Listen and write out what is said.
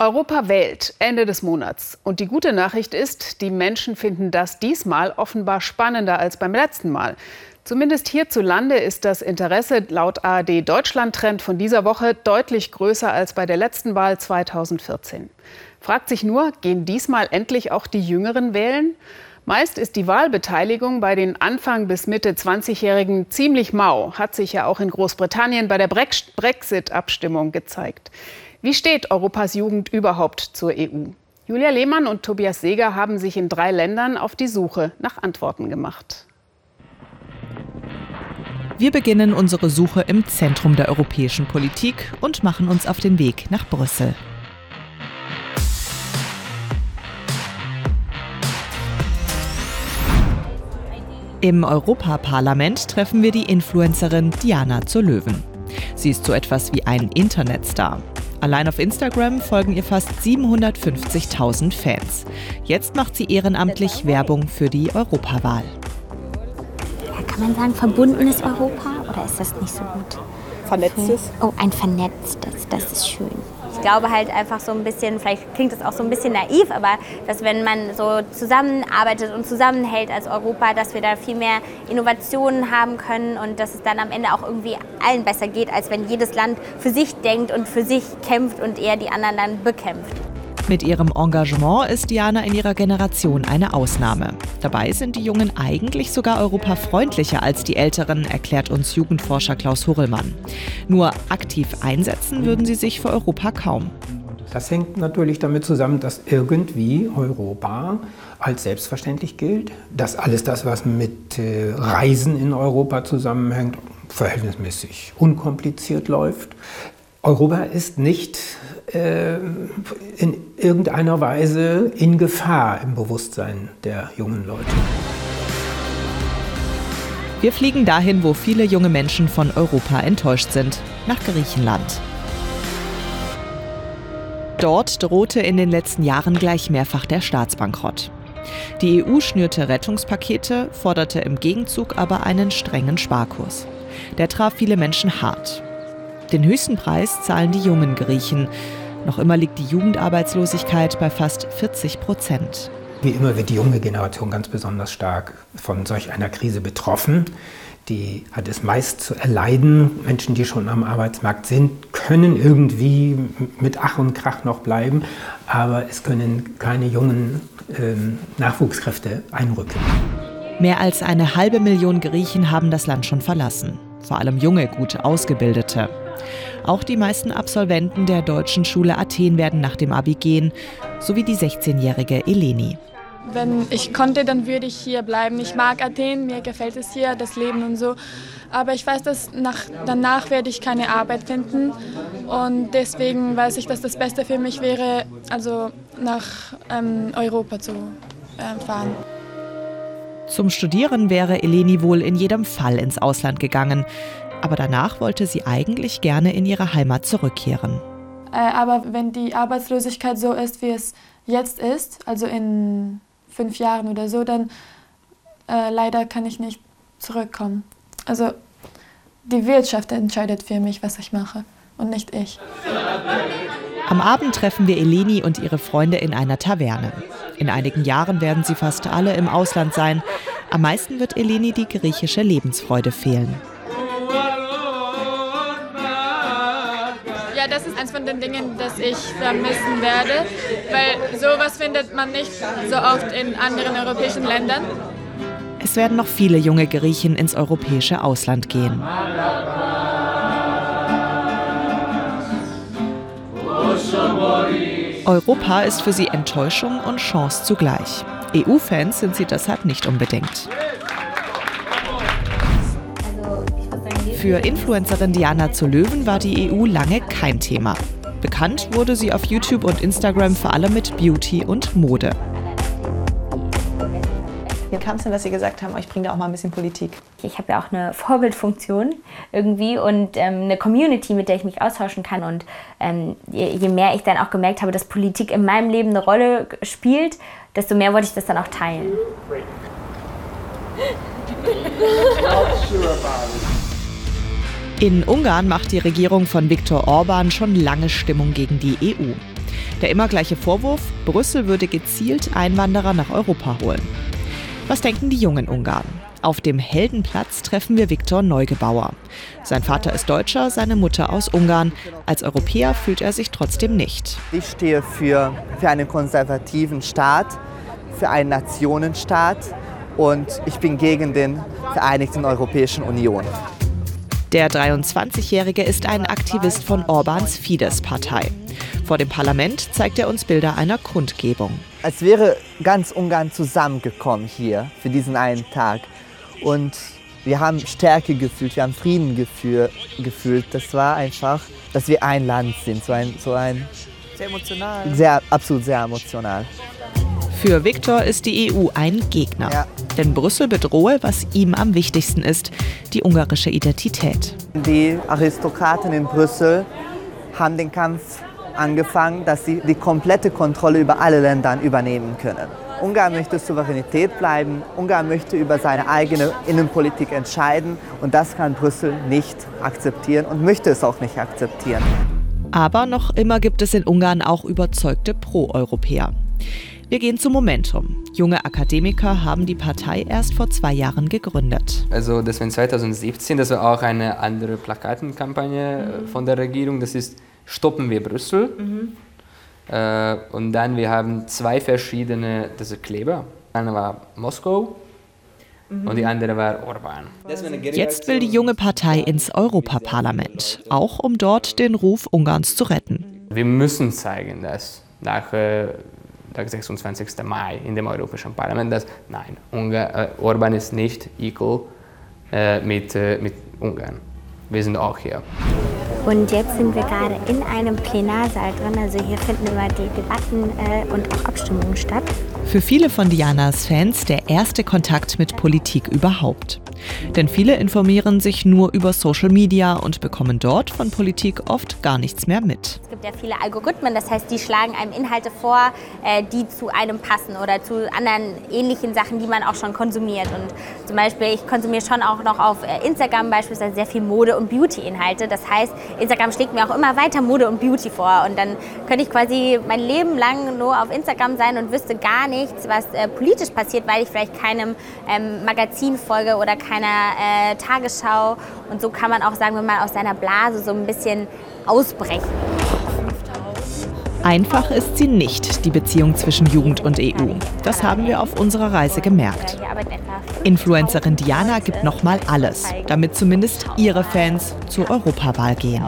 Europa wählt Ende des Monats. Und die gute Nachricht ist, die Menschen finden das diesmal offenbar spannender als beim letzten Mal. Zumindest hierzulande ist das Interesse laut ARD Deutschland Trend von dieser Woche deutlich größer als bei der letzten Wahl 2014. Fragt sich nur, gehen diesmal endlich auch die Jüngeren wählen? Meist ist die Wahlbeteiligung bei den Anfang bis Mitte 20-Jährigen ziemlich mau, hat sich ja auch in Großbritannien bei der Brexit-Abstimmung gezeigt. Wie steht Europas Jugend überhaupt zur EU? Julia Lehmann und Tobias Seeger haben sich in drei Ländern auf die Suche nach Antworten gemacht. Wir beginnen unsere Suche im Zentrum der europäischen Politik und machen uns auf den Weg nach Brüssel. Im Europaparlament treffen wir die Influencerin Diana zur Löwen. Sie ist so etwas wie ein Internetstar. Allein auf Instagram folgen ihr fast 750.000 Fans. Jetzt macht sie ehrenamtlich Werbung für die Europawahl. Ja, kann man sagen, verbundenes Europa oder ist das nicht so gut? Vernetztes? Oh, ein vernetztes, das ist schön. Ich glaube halt einfach so ein bisschen, vielleicht klingt es auch so ein bisschen naiv, aber dass wenn man so zusammenarbeitet und zusammenhält als Europa, dass wir da viel mehr Innovationen haben können und dass es dann am Ende auch irgendwie allen besser geht, als wenn jedes Land für sich denkt und für sich kämpft und eher die anderen dann bekämpft. Mit ihrem Engagement ist Diana in ihrer Generation eine Ausnahme. Dabei sind die Jungen eigentlich sogar europafreundlicher als die Älteren, erklärt uns Jugendforscher Klaus Hurrellmann. Nur aktiv einsetzen würden sie sich für Europa kaum. Das hängt natürlich damit zusammen, dass irgendwie Europa als selbstverständlich gilt, dass alles das, was mit äh, Reisen in Europa zusammenhängt, verhältnismäßig unkompliziert läuft. Europa ist nicht äh, in irgendeiner Weise in Gefahr im Bewusstsein der jungen Leute. Wir fliegen dahin, wo viele junge Menschen von Europa enttäuscht sind, nach Griechenland. Dort drohte in den letzten Jahren gleich mehrfach der Staatsbankrott. Die EU schnürte Rettungspakete, forderte im Gegenzug aber einen strengen Sparkurs. Der traf viele Menschen hart. Den höchsten Preis zahlen die jungen Griechen. Noch immer liegt die Jugendarbeitslosigkeit bei fast 40 Prozent. Wie immer wird die junge Generation ganz besonders stark von solch einer Krise betroffen. Die hat es meist zu erleiden. Menschen, die schon am Arbeitsmarkt sind, können irgendwie mit Ach und Krach noch bleiben, aber es können keine jungen ähm, Nachwuchskräfte einrücken. Mehr als eine halbe Million Griechen haben das Land schon verlassen. Vor allem junge, gut ausgebildete. Auch die meisten Absolventen der deutschen Schule Athen werden nach dem Abi gehen, sowie die 16-jährige Eleni. Wenn ich konnte, dann würde ich hier bleiben. Ich mag Athen, mir gefällt es hier, das Leben und so. Aber ich weiß, dass nach, danach werde ich keine Arbeit finden. Und deswegen weiß ich, dass das Beste für mich wäre, also nach ähm, Europa zu äh, fahren. Zum Studieren wäre Eleni wohl in jedem Fall ins Ausland gegangen aber danach wollte sie eigentlich gerne in ihre Heimat zurückkehren. Äh, aber wenn die Arbeitslosigkeit so ist, wie es jetzt ist, also in fünf Jahren oder so, dann äh, leider kann ich nicht zurückkommen. Also die Wirtschaft entscheidet für mich, was ich mache und nicht ich. Am Abend treffen wir Eleni und ihre Freunde in einer Taverne. In einigen Jahren werden sie fast alle im Ausland sein. Am meisten wird Eleni die griechische Lebensfreude fehlen. Das ist eins von den Dingen, das ich vermissen werde, weil sowas findet man nicht so oft in anderen europäischen Ländern. Es werden noch viele junge Griechen ins europäische Ausland gehen. Europa ist für sie Enttäuschung und Chance zugleich. EU-Fans sind sie deshalb nicht unbedingt. Für Influencerin Diana zu Löwen war die EU lange kein Thema. Bekannt wurde sie auf YouTube und Instagram vor allem mit Beauty und Mode. Wie kam es denn, dass Sie gesagt haben, ich bringe da auch mal ein bisschen Politik? Ich habe ja auch eine Vorbildfunktion irgendwie und ähm, eine Community, mit der ich mich austauschen kann. Und ähm, je, je, mehr ich dann auch gemerkt habe, dass Politik in meinem Leben eine Rolle spielt, desto mehr wollte ich das dann auch teilen. In Ungarn macht die Regierung von Viktor Orban schon lange Stimmung gegen die EU. Der immer gleiche Vorwurf, Brüssel würde gezielt Einwanderer nach Europa holen. Was denken die jungen Ungarn? Auf dem Heldenplatz treffen wir Viktor Neugebauer. Sein Vater ist Deutscher, seine Mutter aus Ungarn. Als Europäer fühlt er sich trotzdem nicht. Ich stehe für, für einen konservativen Staat, für einen Nationenstaat und ich bin gegen den Vereinigten Europäischen Union. Der 23-Jährige ist ein Aktivist von Orbans Fidesz-Partei. Vor dem Parlament zeigt er uns Bilder einer Kundgebung. Als wäre ganz Ungarn zusammengekommen hier für diesen einen Tag. Und wir haben Stärke gefühlt, wir haben Frieden gefühl, gefühlt. Das war einfach, dass wir ein Land sind. So ein, so ein Sehr emotional. sehr, absolut sehr emotional. Für Viktor ist die EU ein Gegner. Ja. Denn Brüssel bedrohe, was ihm am wichtigsten ist, die ungarische Identität. Die Aristokraten in Brüssel haben den Kampf angefangen, dass sie die komplette Kontrolle über alle Länder übernehmen können. Ungarn möchte Souveränität bleiben, Ungarn möchte über seine eigene Innenpolitik entscheiden und das kann Brüssel nicht akzeptieren und möchte es auch nicht akzeptieren. Aber noch immer gibt es in Ungarn auch überzeugte Pro-Europäer. Wir gehen zu Momentum. Junge Akademiker haben die Partei erst vor zwei Jahren gegründet. Also das war in 2017, das war auch eine andere Plakatenkampagne mhm. von der Regierung. Das ist Stoppen wir Brüssel. Mhm. Äh, und dann wir haben zwei verschiedene das ist Kleber. Eine war Moskau und die andere war Orban. Jetzt will die junge Partei ins Europaparlament, auch um dort den Ruf Ungarns zu retten. Wir müssen zeigen, dass nach der 26. Mai in dem Europäischen Parlament, dass nein, Ungar, äh, Orban ist nicht equal äh, mit, äh, mit Ungarn. Wir sind auch hier. Und jetzt sind wir gerade in einem Plenarsaal drin. Also hier finden immer die Debatten äh, und auch Abstimmungen statt. Für viele von Dianas Fans der erste Kontakt mit Politik überhaupt. Denn viele informieren sich nur über Social Media und bekommen dort von Politik oft gar nichts mehr mit. Es gibt ja viele Algorithmen, das heißt, die schlagen einem Inhalte vor, äh, die zu einem passen oder zu anderen ähnlichen Sachen, die man auch schon konsumiert. Und zum Beispiel, ich konsumiere schon auch noch auf äh, Instagram beispielsweise sehr viel Mode- und Beauty-Inhalte. Das heißt, Instagram schlägt mir auch immer weiter Mode und Beauty vor. Und dann könnte ich quasi mein Leben lang nur auf Instagram sein und wüsste gar nichts, was äh, politisch passiert, weil ich vielleicht keinem ähm, Magazin folge oder keiner äh, Tagesschau. Und so kann man auch sagen, wenn man aus seiner Blase so ein bisschen ausbrechen. Einfach ist sie nicht, die Beziehung zwischen Jugend und EU. Das haben wir auf unserer Reise gemerkt. Influencerin Diana gibt nochmal alles, damit zumindest ihre Fans zur Europawahl gehen.